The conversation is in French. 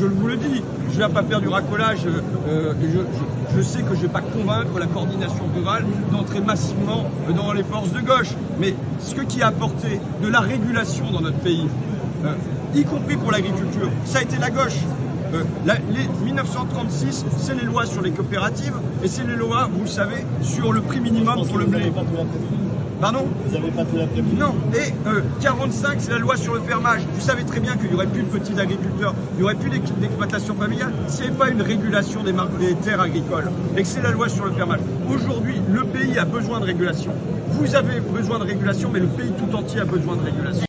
je vous le dis, je ne viens pas faire du racolage, euh, euh, je, sais que je ne vais pas convaincre la coordination rurale d'entrer massivement dans les forces de gauche. Mais ce qui a apporté de la régulation dans notre pays, euh, y compris pour l'agriculture, ça a été la gauche. Les 1936, c'est les lois sur les coopératives et c'est les lois, vous le savez, sur le prix minimum pour le blé. Pardon Vous n'avez pas tout l'après-midi. non, et euh, 45, c'est la loi sur le fermage. Vous savez très bien qu'il n'y aurait plus de petits agriculteurs, il n'y aurait plus d'exploitation familiale s'il n'y avait pas une régulation des, des terres agricoles et que c'est la loi sur le fermage. Aujourd'hui, le pays a besoin de régulation. Vous avez besoin de régulation, mais le pays tout entier a besoin de régulation.